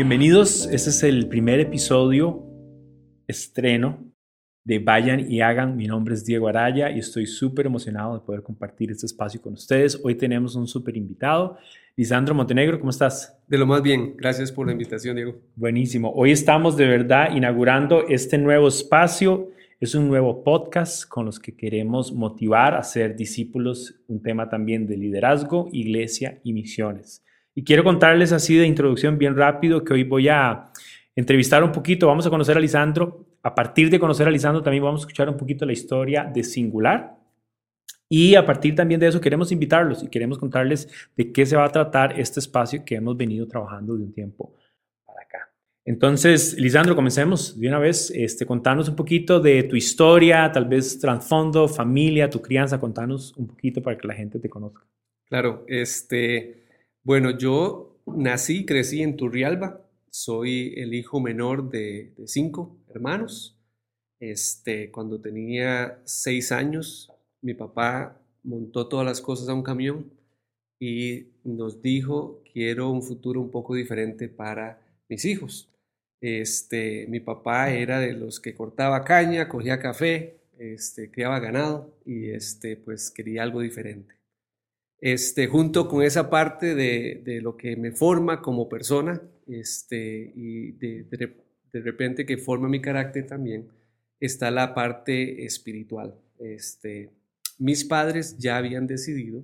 bienvenidos. Este es el primer episodio estreno de Vayan y Hagan. Mi nombre es Diego Araya y estoy súper emocionado de poder compartir este espacio con ustedes. Hoy tenemos un súper invitado, Lisandro Montenegro. ¿Cómo estás? De lo más bien. Gracias por la invitación, Diego. Buenísimo. Hoy estamos de verdad inaugurando este nuevo espacio. Es un nuevo podcast con los que queremos motivar a ser discípulos, un tema también de liderazgo, iglesia y misiones. Y quiero contarles así de introducción bien rápido que hoy voy a entrevistar un poquito, vamos a conocer a Lisandro. A partir de conocer a Lisandro también vamos a escuchar un poquito la historia de Singular. Y a partir también de eso queremos invitarlos y queremos contarles de qué se va a tratar este espacio que hemos venido trabajando de un tiempo para acá. Entonces, Lisandro, comencemos de una vez. Este, contanos un poquito de tu historia, tal vez trasfondo, familia, tu crianza. Contanos un poquito para que la gente te conozca. Claro, este, bueno, yo nací y crecí en Turrialba, soy el hijo menor de, cinco hermanos. Este, cuando tenía seis años, mi papá montó todas las cosas a un camión y nos dijo, quiero un futuro un poco diferente para mis hijos. Este, mi papá era de los que cortaba caña, cogía café, este, criaba ganado y este, pues quería algo diferente. Este, junto con esa parte de, de lo que me forma como persona, este, y de, de, repente que forma mi carácter también, está la parte espiritual. Este, mis padres ya habían decidido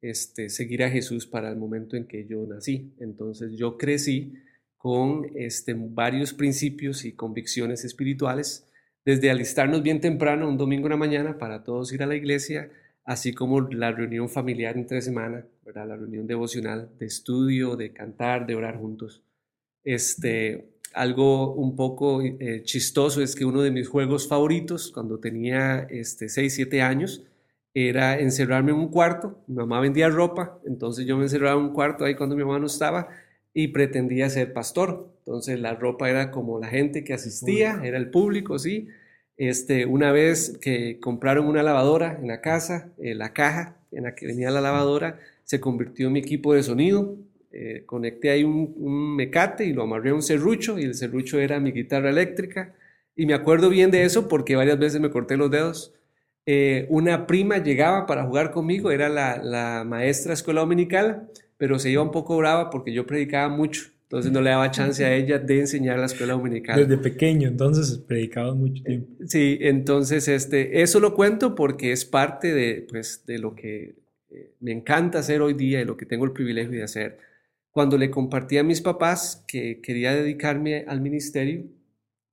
este, seguir a Jesús para el momento en que yo nací. Entonces yo crecí con este, varios principios y convicciones espirituales, desde alistarnos bien temprano, un domingo en la mañana, para todos ir a la iglesia, así como la reunión familiar entre semana, ¿verdad? la reunión devocional de estudio, de cantar, de orar juntos. Este, algo un poco eh, chistoso es que uno de mis juegos favoritos cuando tenía este, 6, 7 años era encerrarme en un cuarto. Mi mamá vendía ropa, entonces yo me encerraba en un cuarto ahí cuando mi mamá no estaba y pretendía ser pastor. Entonces la ropa era como la gente que asistía, era el público, sí. Este, una vez que compraron una lavadora en la casa, eh, la caja en la que venía la lavadora se convirtió en mi equipo de sonido. Eh, conecté ahí un, mecate y lo amarré a un serrucho y el serrucho era mi guitarra eléctrica. Y me acuerdo bien de eso porque varias veces me corté los dedos. Eh, una prima llegaba para jugar conmigo, era la, la maestra escuela dominical, pero se iba un poco brava porque yo predicaba mucho. Entonces no le daba chance a ella de enseñar la escuela dominical. Desde pequeño, entonces predicaba mucho tiempo. Sí, entonces este, eso lo cuento porque es parte de, pues, de lo que eh, me encanta hacer hoy día y lo que tengo el privilegio de hacer. Cuando le compartí a mis papás que quería dedicarme al ministerio,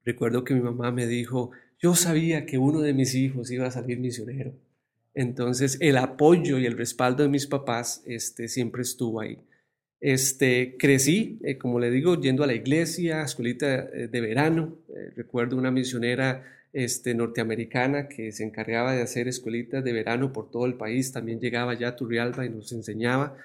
recuerdo que mi mamá me dijo, yo sabía que uno de mis hijos iba a salir misionero. Entonces el apoyo y el respaldo de mis papás este, siempre estuvo ahí. Este, crecí, eh, como le digo, yendo a la iglesia, escuelita eh, de verano. Eh, recuerdo una misionera este, norteamericana que se encargaba de hacer escuelitas de verano por todo el país. También llegaba ya a Turrialba y nos enseñaba.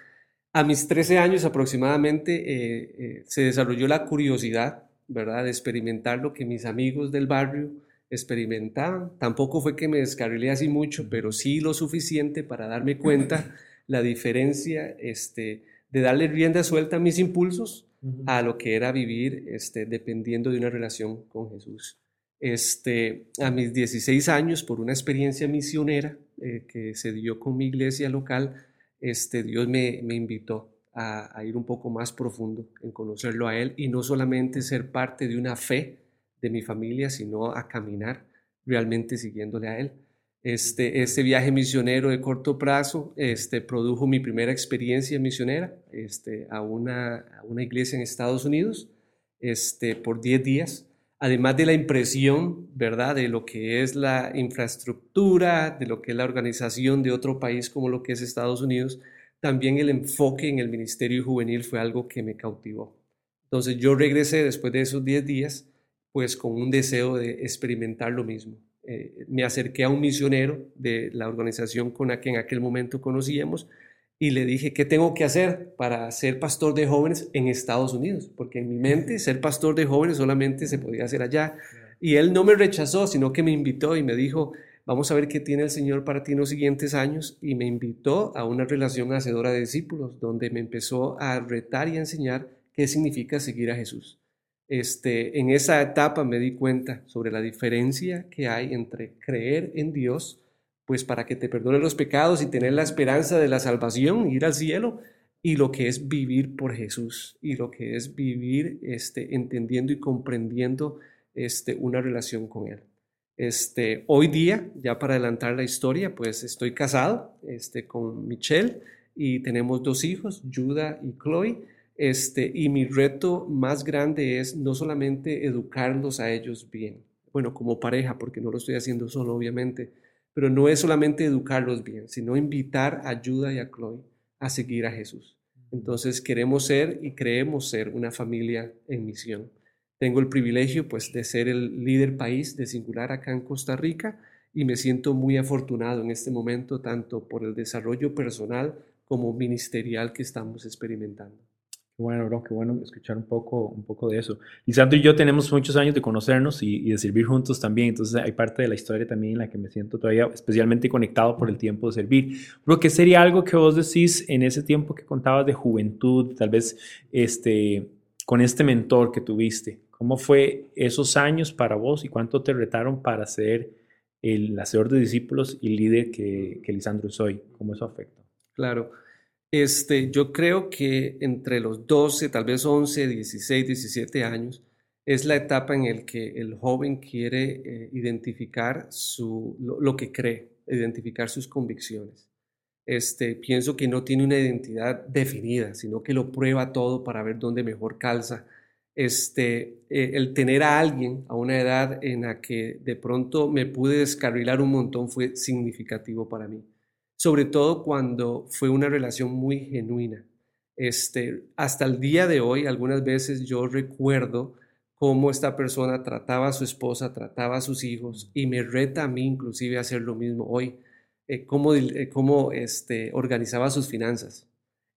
A mis 13 años aproximadamente eh, se desarrolló la curiosidad, ¿verdad?, de experimentar lo que mis amigos del barrio experimentaban. Tampoco fue que me descarrilé así mucho, pero sí lo suficiente para darme cuenta la diferencia este, de darle rienda suelta a mis impulsos a lo que era vivir este, dependiendo de una relación con Jesús. Este, a mis 16 años, por una experiencia misionera eh, que se dio con mi iglesia local, este, Dios me, invitó a, ir un poco más profundo en conocerlo a Él y no solamente ser parte de una fe de mi familia, sino a caminar realmente siguiéndole a Él. Este, este viaje misionero de corto plazo este, produjo mi primera experiencia misionera este, a, una, una iglesia en Estados Unidos este, por 10 días además de la impresión, ¿verdad?, de lo que es la infraestructura, de lo que es la organización de otro país como lo que es Estados Unidos, también el enfoque en el Ministerio Juvenil fue algo que me cautivó. Entonces yo regresé después de esos 10 días, pues con un deseo de experimentar lo mismo. Eh, me acerqué a un misionero de la organización con la que en aquel momento conocíamos, y le dije, ¿qué tengo que hacer para ser pastor de jóvenes en Estados Unidos? Porque en mi mente ser pastor de jóvenes solamente se podía hacer allá. Y él no me rechazó, sino que me invitó y me dijo, vamos a ver qué tiene el Señor para ti en los siguientes años. Y me invitó a una relación hacedora de discípulos, donde me empezó a retar y a enseñar qué significa seguir a Jesús. Este, en esa etapa me di cuenta sobre la diferencia que hay entre creer en Dios, pues para que te perdone los pecados y tener la esperanza de la salvación, ir al cielo, y lo que es vivir por Jesús y lo que es vivir este, entendiendo y comprendiendo este, una relación con Él. Este, hoy día, ya para adelantar la historia, pues estoy casado este, con Michelle y tenemos dos hijos, Judah y Chloe. Este, y mi reto más grande es no solamente educarlos a ellos bien, bueno, como pareja, porque no lo estoy haciendo solo, obviamente, pero no es solamente educarlos bien, sino invitar a Judah y a Chloe a seguir a Jesús. Entonces queremos ser y creemos ser una familia en misión. Tengo el privilegio pues de ser el líder país de Singular acá en Costa Rica y me siento muy afortunado en este momento tanto por el desarrollo personal como ministerial que estamos experimentando. Bueno, bro, qué bueno escuchar un poco, un poco de eso. Lisandro y yo tenemos muchos años de conocernos y, de servir juntos también, entonces hay parte de la historia también en la que me siento todavía especialmente conectado por el tiempo de servir. Bro, ¿qué sería algo que vos decís en ese tiempo que contabas de juventud, tal vez este, con este mentor que tuviste? ¿Cómo fue esos años para vos y cuánto te retaron para ser el hacedor de discípulos y líder que, que Lisandro soy? ¿Cómo eso afectó? Claro. Este, yo creo que entre los 12, tal vez 11, 16, 17 años, es la etapa en la que el joven quiere eh, identificar su, lo, que cree, identificar sus convicciones. Este, pienso que no tiene una identidad definida, sino que lo prueba todo para ver dónde mejor calza. Este, eh, el tener a alguien a una edad en la que de pronto me pude descarrilar un montón fue significativo para mí sobre todo cuando fue una relación muy genuina. Este, hasta el día de hoy, algunas veces yo recuerdo cómo esta persona trataba a su esposa, trataba a sus hijos y me reta a mí inclusive a hacer lo mismo hoy, eh, cómo, eh, cómo este, organizaba sus finanzas.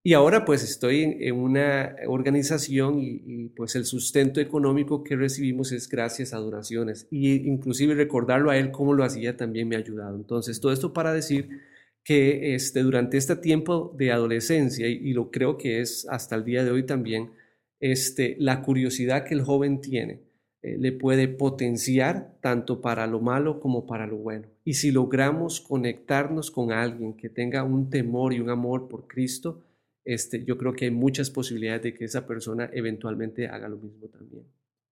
Y ahora pues estoy en, una organización y, y, pues el sustento económico que recibimos es gracias a donaciones y inclusive recordarlo a él cómo lo hacía también me ha ayudado. Entonces todo esto para decir que este, durante este tiempo de adolescencia, y, lo creo que es hasta el día de hoy también, este, la curiosidad que el joven tiene eh, le puede potenciar tanto para lo malo como para lo bueno. Y si logramos conectarnos con alguien que tenga un temor y un amor por Cristo, este, yo creo que hay muchas posibilidades de que esa persona eventualmente haga lo mismo también.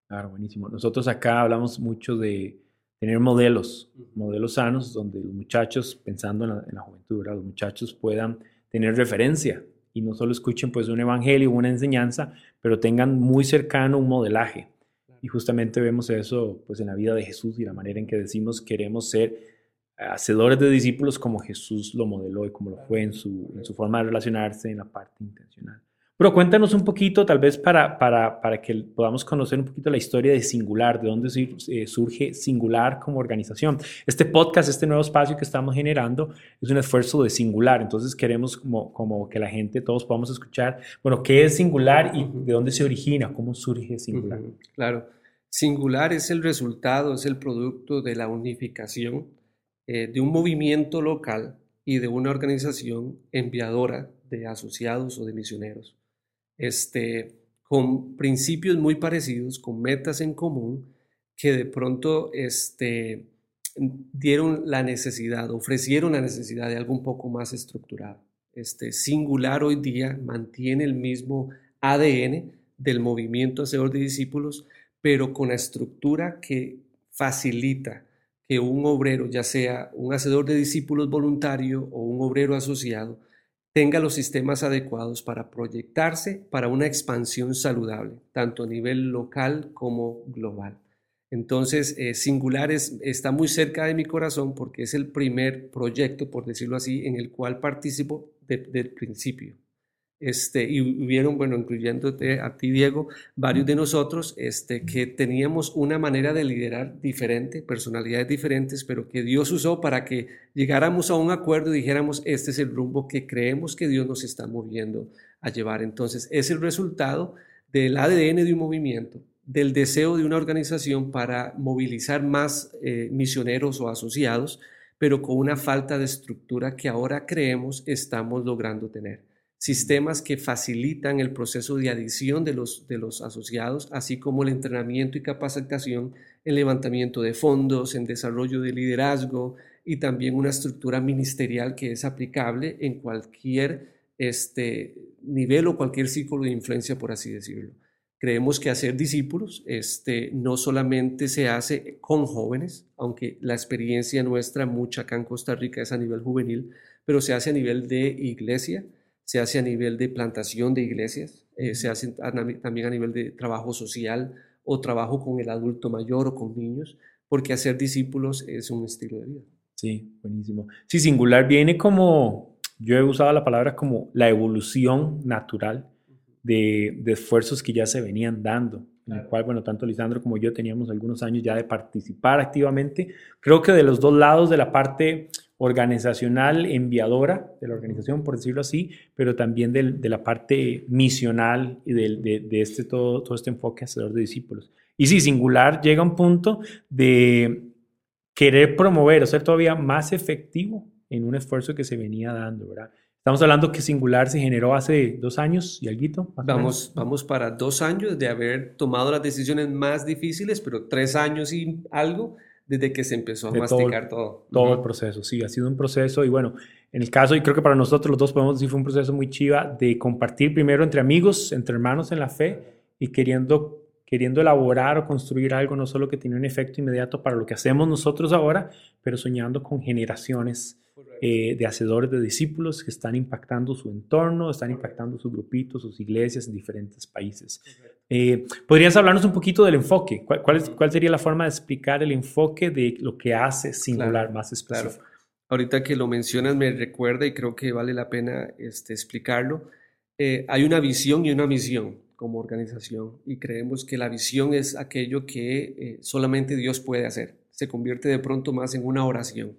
Claro, buenísimo. Nosotros acá hablamos mucho de, tener modelos, modelos sanos, donde los muchachos, pensando en la, juventud, los muchachos puedan tener referencia y no solo escuchen pues un evangelio, una enseñanza, pero tengan muy cercano un modelaje. Y justamente vemos eso pues en la vida de Jesús y la manera en que decimos queremos ser hacedores de discípulos como Jesús lo modeló y como lo fue en su, en su forma de relacionarse en la parte intencional. Pero cuéntanos un poquito, tal vez para, para, para, que podamos conocer un poquito la historia de Singular, de dónde eh, surge Singular como organización. Este podcast, este nuevo espacio que estamos generando, es un esfuerzo de Singular. Entonces queremos como, como que la gente, todos podamos escuchar, bueno, ¿qué es Singular y de dónde se origina? ¿Cómo surge Singular? Claro. Singular es el resultado, es el producto de la unificación eh, de un movimiento local y de una organización enviadora de asociados o de misioneros este, con principios muy parecidos, con metas en común, que de pronto este, dieron la necesidad, ofrecieron la necesidad de algo un poco más estructurado. Este, singular hoy día mantiene el mismo ADN del movimiento Hacedor de Discípulos, pero con la estructura que facilita que un obrero, ya sea un hacedor de discípulos voluntario o un obrero asociado, tenga los sistemas adecuados para proyectarse para una expansión saludable, tanto a nivel local como global. Entonces, eh, Singular está muy cerca de mi corazón porque es el primer proyecto, por decirlo así, en el cual participo desde el principio. Este, y hubieron, bueno, incluyéndote a ti, Diego, varios de nosotros este, que teníamos una manera de liderar diferente, personalidades diferentes, pero que Dios usó para que llegáramos a un acuerdo y dijéramos, este es el rumbo que creemos que Dios nos está moviendo a llevar. Entonces, es el resultado del ADN de un movimiento, del deseo de una organización para movilizar más eh, misioneros o asociados, pero con una falta de estructura que ahora creemos estamos logrando tener. Sistemas que facilitan el proceso de adición de los, de los asociados, así como el entrenamiento y capacitación en levantamiento de fondos, en desarrollo de liderazgo y también una estructura ministerial que es aplicable en cualquier este, nivel o cualquier círculo de influencia, por así decirlo. Creemos que hacer discípulos este, no solamente se hace con jóvenes, aunque la experiencia nuestra mucha acá en Costa Rica es a nivel juvenil, pero se hace a nivel de iglesia, se hace a nivel de plantación de iglesias, eh, se hace también a nivel de trabajo social o trabajo con el adulto mayor o con niños, porque hacer discípulos es un estilo de vida. Sí, buenísimo. Sí, singular viene como, yo he usado la palabra como la evolución natural de, esfuerzos que ya se venían dando, en el cual, bueno, tanto Lisandro como yo teníamos algunos años ya de participar activamente. Creo que de los dos lados, de la parte organizacional enviadora de la organización, por decirlo así, pero también de la parte misional y de, de, este, todo, todo este enfoque hacedor de discípulos. Y sí, singular llega a un punto de querer promover o ser todavía más efectivo en un esfuerzo que se venía dando, ¿verdad? Estamos hablando que Singular se generó hace dos años y algo. Vamos, vamos para dos años de haber tomado las decisiones más difíciles, pero tres años y algo desde que se empezó a masticar todo. Todo, el proceso, sí, ha sido un proceso y bueno, en el caso, y creo que para nosotros los dos podemos decir, fue un proceso muy chiva de compartir primero entre amigos, entre hermanos en la fe y queriendo, queriendo elaborar o construir algo no solo que tiene un efecto inmediato para lo que hacemos nosotros ahora, pero soñando con generaciones eh, de hacedores de discípulos que están impactando su entorno, están impactando sus grupitos, sus iglesias en diferentes países. Eh, ¿Podrías hablarnos un poquito del enfoque? ¿Cuál, ¿Cuál, sería la forma de explicar el enfoque de lo que hace Singular más específico? Ahorita que lo mencionas me recuerda y creo que vale la pena este, explicarlo. Eh, hay una visión y una misión como organización y creemos que la visión es aquello que solamente Dios puede hacer. Se convierte de pronto más en una oración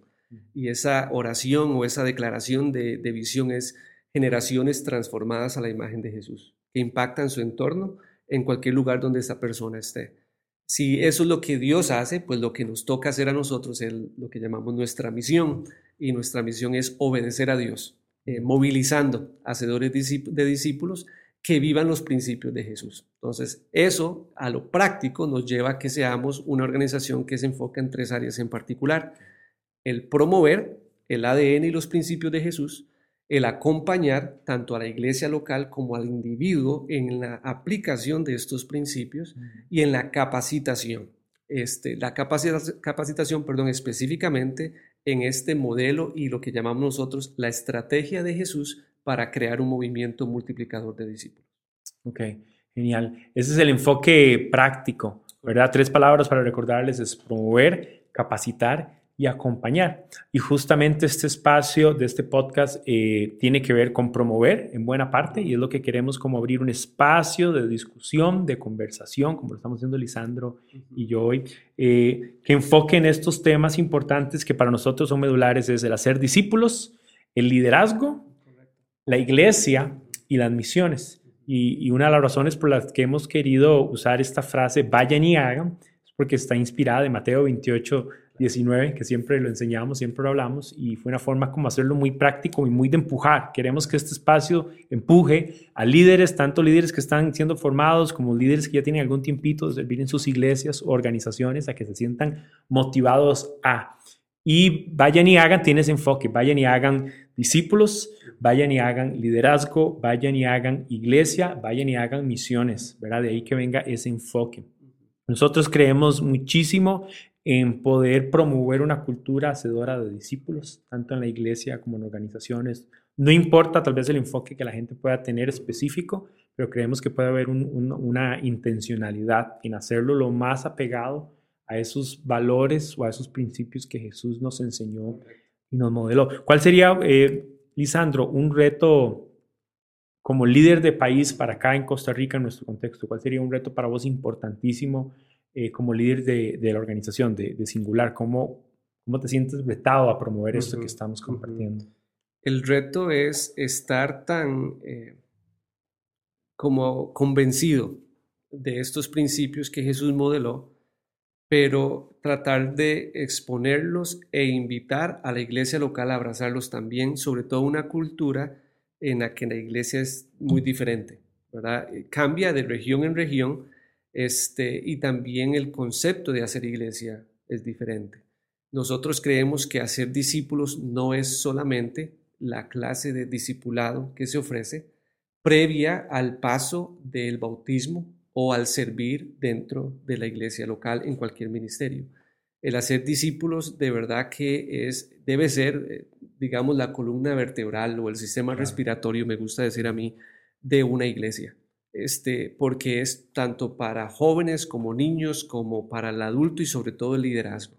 y esa oración o esa declaración de, visión es generaciones transformadas a la imagen de Jesús, que impactan su entorno en cualquier lugar donde esa persona esté. Si eso es lo que Dios hace, pues lo que nos toca hacer a nosotros es lo que llamamos nuestra misión. Y nuestra misión es obedecer a Dios, eh, movilizando hacedores de discípulos que vivan los principios de Jesús. Entonces, eso a lo práctico nos lleva a que seamos una organización que se enfoca en tres áreas en particular el promover el ADN y los principios de Jesús, el acompañar tanto a la iglesia local como al individuo en la aplicación de estos principios y en la capacitación. Este, la capacitación, perdón, específicamente en este modelo y lo que llamamos nosotros la estrategia de Jesús para crear un movimiento multiplicador de discípulos. Ok, genial. Ese es el enfoque práctico, ¿verdad? Tres palabras para recordarles es promover, capacitar y acompañar. Y justamente este espacio de este podcast eh, tiene que ver con promover en buena parte y es lo que queremos como abrir un espacio de discusión, de conversación, como lo estamos haciendo Lisandro y yo hoy, eh, que enfoque en estos temas importantes que para nosotros son medulares, es el hacer discípulos, el liderazgo, la iglesia y las misiones. Y, y una de las razones por las que hemos querido usar esta frase, vayan y hagan, porque está inspirada de Mateo 28, 19, que siempre lo enseñamos, siempre lo hablamos, y fue una forma como hacerlo muy práctico y muy de empujar. Queremos que este espacio empuje a líderes, tanto líderes que están siendo formados como líderes que ya tienen algún tiempito de servir en sus iglesias o organizaciones, a que se sientan motivados a. Y vayan y hagan, tienes enfoque, vayan y hagan discípulos, vayan y hagan liderazgo, vayan y hagan iglesia, vayan y hagan misiones, ¿verdad? De ahí que venga ese enfoque. Nosotros creemos muchísimo en poder promover una cultura hacedora de discípulos, tanto en la iglesia como en organizaciones. No importa tal vez el enfoque que la gente pueda tener específico, pero creemos que puede haber una intencionalidad en hacerlo lo más apegado a esos valores o a esos principios que Jesús nos enseñó y nos modeló. ¿Cuál sería, eh, Lisandro, un reto como líder de país para acá en Costa Rica, en nuestro contexto? ¿Cuál sería un reto para vos importantísimo? Eh, como líder de, la organización, de, Singular? ¿Cómo, ¿Cómo te sientes vetado a promover esto que estamos compartiendo? El reto es estar tan eh, como convencido de estos principios que Jesús modeló, pero tratar de exponerlos e invitar a la iglesia local a abrazarlos también, sobre todo una cultura en la que la iglesia es muy diferente, ¿verdad? Cambia de región en región este, y también el concepto de hacer iglesia es diferente. Nosotros creemos que hacer discípulos no es solamente la clase de discipulado que se ofrece previa al paso del bautismo o al servir dentro de la iglesia local en cualquier ministerio. El hacer discípulos de verdad que es, debe ser, eh, digamos, la columna vertebral o el sistema respiratorio, me gusta decir a mí, de una iglesia. Este, porque es tanto para jóvenes como niños, como para el adulto y sobre todo el liderazgo.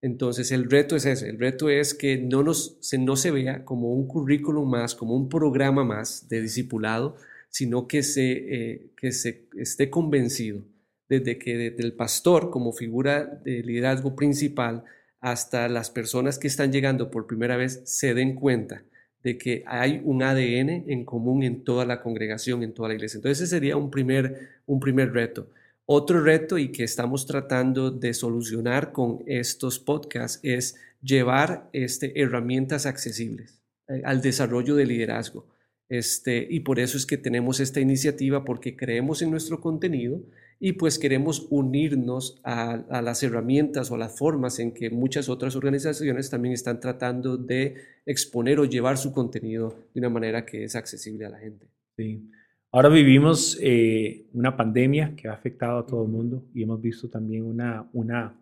Entonces el reto es ese, el reto es que no, nos, se, no se vea como un currículum más, como un programa más de discipulado, sino que se, eh, que se esté convencido desde que desde el pastor como figura de liderazgo principal hasta las personas que están llegando por primera vez se den cuenta de que hay un ADN en común en toda la congregación, en toda la iglesia. Entonces ese sería un primer, un primer reto. Otro reto y que estamos tratando de solucionar con estos podcasts es llevar este, herramientas accesibles eh, al desarrollo de liderazgo. Este, y por eso es que tenemos esta iniciativa porque creemos en nuestro contenido y pues queremos unirnos a, a, las herramientas o a las formas en que muchas otras organizaciones también están tratando de exponer o llevar su contenido de una manera que es accesible a la gente. Sí. Ahora vivimos eh, una pandemia que ha afectado a todo el mundo y hemos visto también una, una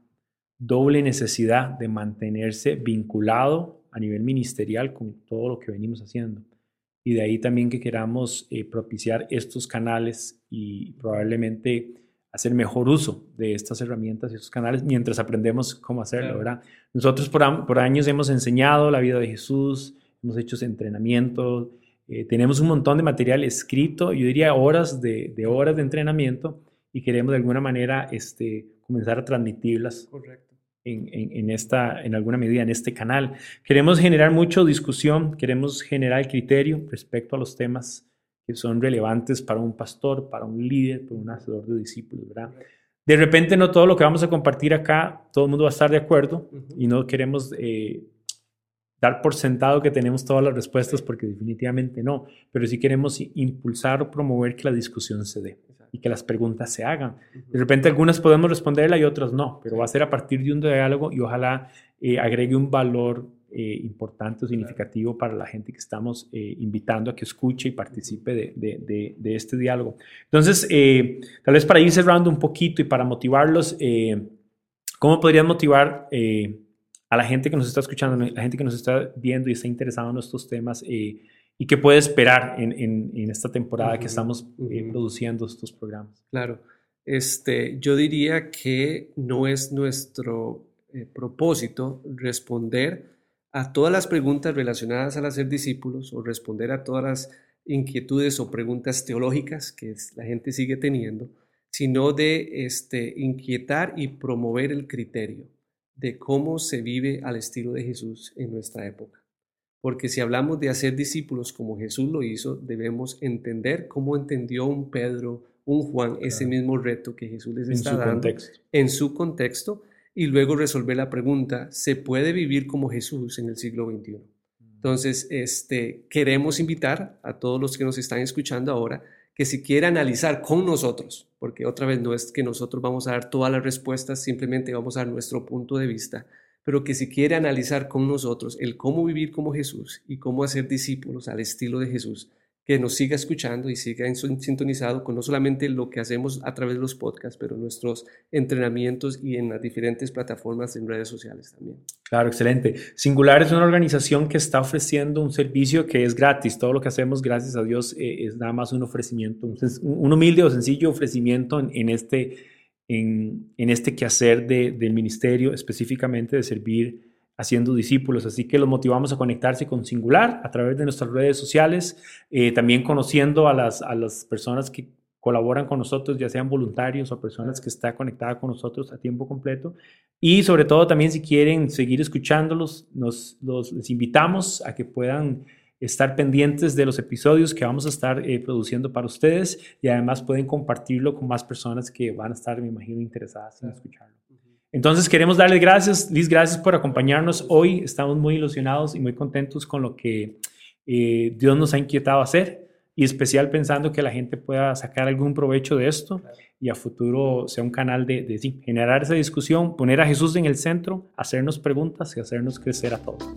doble necesidad de mantenerse vinculado a nivel ministerial con todo lo que venimos haciendo. Y de ahí también que queramos eh, propiciar estos canales y probablemente hacer mejor uso de estas herramientas y estos canales mientras aprendemos cómo hacerlo, ¿verdad? Nosotros por, por años hemos enseñado la vida de Jesús, hemos hecho entrenamientos, eh, tenemos un montón de material escrito, yo diría horas de, horas de entrenamiento y queremos de alguna manera este, comenzar a transmitirlas En, en, esta, en alguna medida en este canal. Queremos generar mucha discusión, queremos generar criterio respecto a los temas que son relevantes para un pastor, para un líder, para un hacedor de discípulos, ¿verdad? De repente no todo lo que vamos a compartir acá, todo el mundo va a estar de acuerdo y no queremos eh, dar por sentado que tenemos todas las respuestas porque definitivamente no, pero sí queremos impulsar o promover que la discusión se dé y que las preguntas se hagan. De repente algunas podemos responderla y otras no, pero va a ser a partir de un diálogo y ojalá eh, agregue un valor eh, importante o significativo para la gente que estamos eh, invitando a que escuche y participe de, de, de, este diálogo. Entonces, tal vez para ir cerrando un poquito y para motivarlos, ¿cómo podrían motivar a la gente que nos está escuchando, la gente que nos está viendo y está interesado en estos temas eh, y qué puede esperar en, en, esta temporada que estamos eh, produciendo estos programas. Claro, este, yo diría que no es nuestro eh, propósito responder a todas las preguntas relacionadas al hacer discípulos o responder a todas las inquietudes o preguntas teológicas que la gente sigue teniendo, sino de este, inquietar y promover el criterio de cómo se vive al estilo de Jesús en nuestra época. Porque si hablamos de hacer discípulos como Jesús lo hizo, debemos entender cómo entendió un Pedro, un Juan, ese mismo reto que Jesús les está dando en su contexto y luego resolver la pregunta, ¿se puede vivir como Jesús en el siglo XXI? Entonces, este, queremos invitar a todos los que nos están escuchando ahora que si quiere analizar con nosotros, porque otra vez no es que nosotros vamos a dar todas las respuestas, simplemente vamos a dar nuestro punto de vista, pero que si quiere analizar con nosotros el cómo vivir como Jesús y cómo hacer discípulos al estilo de Jesús, que nos siga escuchando y siga sintonizado con no solamente lo que hacemos a través de los podcasts, pero nuestros entrenamientos y en las diferentes plataformas en redes sociales también. Claro, excelente. Singular es una organización que está ofreciendo un servicio que es gratis. Todo lo que hacemos, gracias a Dios, eh, es nada más un ofrecimiento, un, humilde o sencillo ofrecimiento en, este, en, este quehacer del ministerio, específicamente de servir haciendo discípulos. Así que los motivamos a conectarse con Singular a través de nuestras redes sociales, eh, también conociendo a las, a las personas que colaboran con nosotros, ya sean voluntarios o personas que están conectadas con nosotros a tiempo completo. Y sobre todo también si quieren seguir escuchándolos, nos, los, les invitamos a que puedan estar pendientes de los episodios que vamos a estar eh, produciendo para ustedes y además pueden compartirlo con más personas que van a estar, me imagino, interesadas en escucharlo. Entonces queremos darles gracias, Liz, gracias por acompañarnos hoy. Estamos muy ilusionados y muy contentos con lo que eh, Dios nos ha inquietado hacer y especial pensando que la gente pueda sacar algún provecho de esto y a futuro sea un canal de generar esa discusión, poner a Jesús en el centro, hacernos preguntas y hacernos crecer a todos.